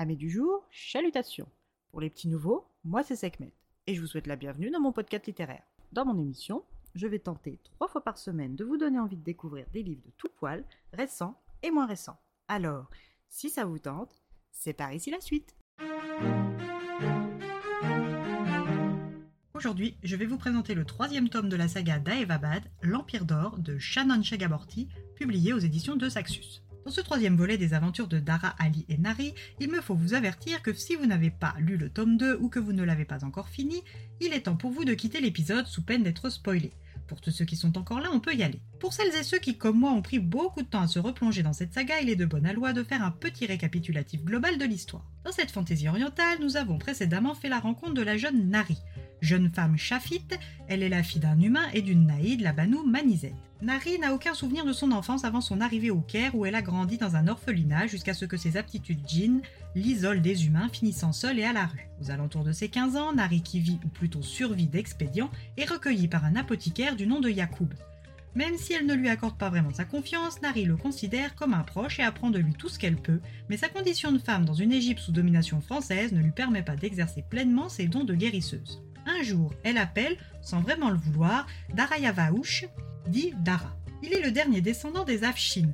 Amis du jour, chalutations. Pour les petits nouveaux, moi c'est Sekhmet et je vous souhaite la bienvenue dans mon podcast littéraire. Dans mon émission, je vais tenter trois fois par semaine de vous donner envie de découvrir des livres de tout poil, récents et moins récents. Alors, si ça vous tente, c'est par ici la suite. Aujourd'hui, je vais vous présenter le troisième tome de la saga d'Aevabad, L'Empire d'Or de Shannon Chakraborty, publié aux éditions de Saxus. Dans ce troisième volet des aventures de Dara, Ali et Nari, il me faut vous avertir que si vous n'avez pas lu le tome 2 ou que vous ne l'avez pas encore fini, il est temps pour vous de quitter l'épisode sous peine d'être spoilé. Pour tous ceux qui sont encore là, on peut y aller. Pour celles et ceux qui, comme moi, ont pris beaucoup de temps à se replonger dans cette saga, il est de bonne loi de faire un petit récapitulatif global de l'histoire. Dans cette fantaisie orientale, nous avons précédemment fait la rencontre de la jeune Nari, Jeune femme chafite, elle est la fille d'un humain et d'une naïde, la Banou Manizet. Nari n'a aucun souvenir de son enfance avant son arrivée au Caire où elle a grandi dans un orphelinat jusqu'à ce que ses aptitudes djinn l'isolent des humains finissant seule et à la rue. Aux alentours de ses 15 ans, Nari qui vit ou plutôt survit d'expédients est recueillie par un apothicaire du nom de Yacoub. Même si elle ne lui accorde pas vraiment sa confiance, Nari le considère comme un proche et apprend de lui tout ce qu'elle peut, mais sa condition de femme dans une Égypte sous domination française ne lui permet pas d'exercer pleinement ses dons de guérisseuse un jour, elle appelle, sans vraiment le vouloir, Darayavaouch, dit Dara. Il est le dernier descendant des Afshin,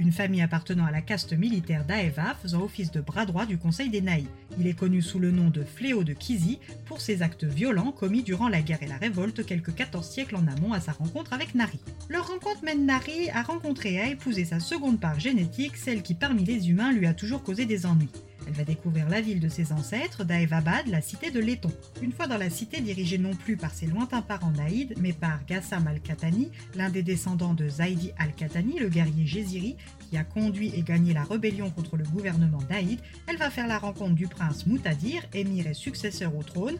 une famille appartenant à la caste militaire d'Aeva faisant office de bras droit du Conseil des Naïs. Il est connu sous le nom de Fléau de Kizi pour ses actes violents commis durant la guerre et la révolte quelques 14 siècles en amont à sa rencontre avec Nari. Leur rencontre mène Nari à rencontrer et à épouser sa seconde part génétique, celle qui parmi les humains lui a toujours causé des ennuis. Elle va découvrir la ville de ses ancêtres, Daevabad, la cité de Letton. Une fois dans la cité, dirigée non plus par ses lointains parents naïdes, mais par Gassam al-Khatani, l'un des descendants de Zaidi al-Khatani, le guerrier Jéziri, qui a conduit et gagné la rébellion contre le gouvernement d'Aïd, elle va faire la rencontre du prince Moutadir, émir et successeur au trône,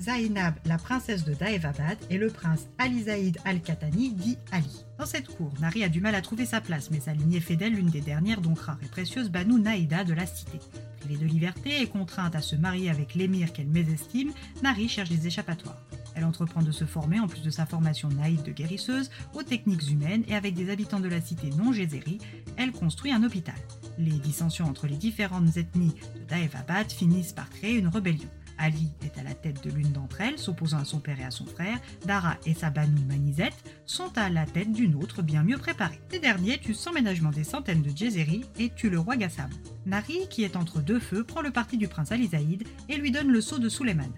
Zainab, la princesse de Daevabad, et le prince Ali Zaïd al-Khatani, dit Ali. Dans cette cour, Nari a du mal à trouver sa place, mais sa lignée fait d'elle l'une des dernières donc rares et précieuses Banu Naïda de la cité. Privée de liberté et contrainte à se marier avec l'émir qu'elle mésestime, Nari cherche des échappatoires. Elle entreprend de se former, en plus de sa formation naïve de guérisseuse, aux techniques humaines et avec des habitants de la cité non Gézéri, elle construit un hôpital. Les dissensions entre les différentes ethnies de Daevabad finissent par créer une rébellion. Ali est à la tête de l'une d'entre elles, s'opposant à son père et à son frère. Dara et sa Banu Manizet sont à la tête d'une autre bien mieux préparée. Ces derniers tuent sans ménagement des centaines de Djezeri et tuent le roi Gassam. Nari, qui est entre deux feux, prend le parti du prince Ali Zaïd et lui donne le sceau de Suleiman.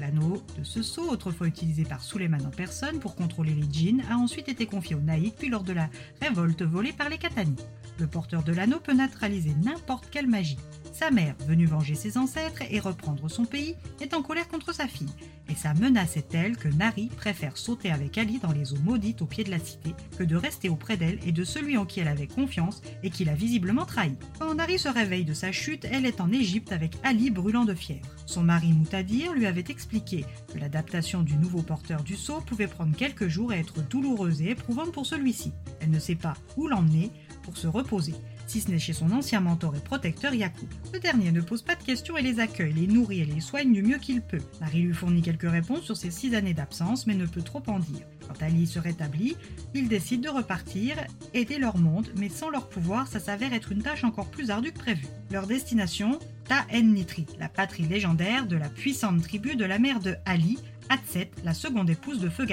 L'anneau de ce sceau, autrefois utilisé par Suleiman en personne pour contrôler les djinns, a ensuite été confié aux Naïd puis lors de la révolte volée par les Katani. Le porteur de l'anneau peut neutraliser n'importe quelle magie. Sa mère, venue venger ses ancêtres et reprendre son pays, est en colère contre sa fille, et sa menace est telle que Nari préfère sauter avec Ali dans les eaux maudites au pied de la cité que de rester auprès d'elle et de celui en qui elle avait confiance et qui l'a visiblement trahi. Quand Nari se réveille de sa chute, elle est en Égypte avec Ali brûlant de fièvre. Son mari Moutadir lui avait expliqué que l'adaptation du nouveau porteur du sceau pouvait prendre quelques jours et être douloureuse et éprouvante pour celui-ci. Elle ne sait pas où l'emmener pour se reposer si ce n'est chez son ancien mentor et protecteur Yaku. Ce dernier ne pose pas de questions et les accueille, les nourrit et les soigne du mieux qu'il peut. Larry lui fournit quelques réponses sur ses six années d'absence, mais ne peut trop en dire. Quand Ali se rétablit, il décide de repartir, aider leur monde, mais sans leur pouvoir, ça s'avère être une tâche encore plus ardue que prévu. Leur destination Ta Nitri, la patrie légendaire de la puissante tribu de la mère de Ali, Hatset, la seconde épouse de Feu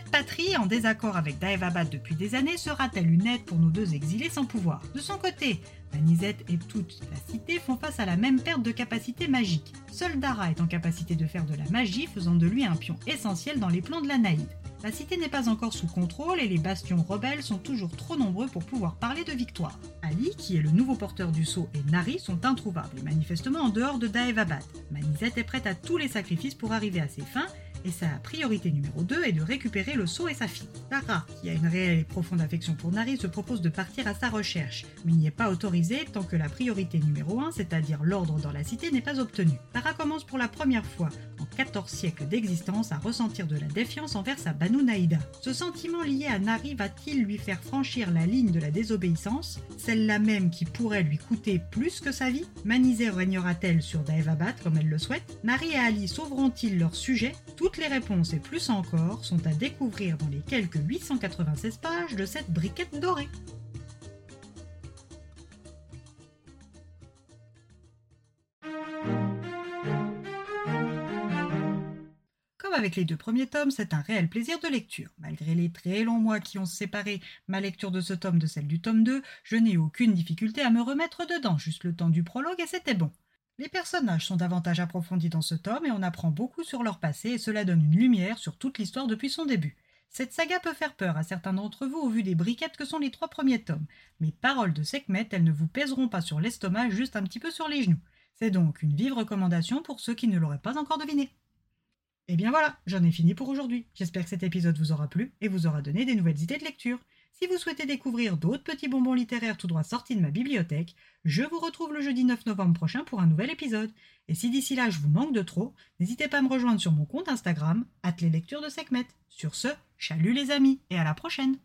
Cette patrie, en désaccord avec Daevabad depuis des années, sera-t-elle une aide pour nos deux exilés sans pouvoir? De son côté, Manizet et toute la cité font face à la même perte de capacité magique. Seul Dara est en capacité de faire de la magie, faisant de lui un pion essentiel dans les plans de la Naïd. La cité n'est pas encore sous contrôle et les bastions rebelles sont toujours trop nombreux pour pouvoir parler de victoire. Ali, qui est le nouveau porteur du sceau, et Nari sont introuvables et manifestement en dehors de Daevabad. Manizet est prête à tous les sacrifices pour arriver à ses fins et sa priorité numéro 2 est de récupérer le sceau et sa fille. Tara, qui a une réelle et profonde affection pour Nari, se propose de partir à sa recherche, mais n'y est pas autorisée tant que la priorité numéro 1, c'est-à-dire l'ordre dans la cité, n'est pas obtenue. Tara commence pour la première fois 14 siècles d'existence à ressentir de la défiance envers sa Banu Naïda. Ce sentiment lié à Nari va-t-il lui faire franchir la ligne de la désobéissance, celle-là même qui pourrait lui coûter plus que sa vie? Manizé régnera-t-elle sur Daevabad comme elle le souhaite? Nari et Ali sauveront-ils leur sujet? Toutes les réponses et plus encore sont à découvrir dans les quelques 896 pages de cette briquette dorée. Avec les deux premiers tomes, c'est un réel plaisir de lecture. Malgré les très longs mois qui ont séparé ma lecture de ce tome de celle du tome 2, je n'ai aucune difficulté à me remettre dedans, juste le temps du prologue et c'était bon. Les personnages sont davantage approfondis dans ce tome et on apprend beaucoup sur leur passé et cela donne une lumière sur toute l'histoire depuis son début. Cette saga peut faire peur à certains d'entre vous au vu des briquettes que sont les trois premiers tomes. Mais paroles de Sekhmet, elles ne vous pèseront pas sur l'estomac, juste un petit peu sur les genoux. C'est donc une vive recommandation pour ceux qui ne l'auraient pas encore deviné. Et eh bien voilà, j'en ai fini pour aujourd'hui. J'espère que cet épisode vous aura plu et vous aura donné des nouvelles idées de lecture. Si vous souhaitez découvrir d'autres petits bonbons littéraires tout droit sortis de ma bibliothèque, je vous retrouve le jeudi 9 novembre prochain pour un nouvel épisode. Et si d'ici là je vous manque de trop, n'hésitez pas à me rejoindre sur mon compte Instagram, les lectures de Sekhmet. Sur ce, chalut les amis et à la prochaine!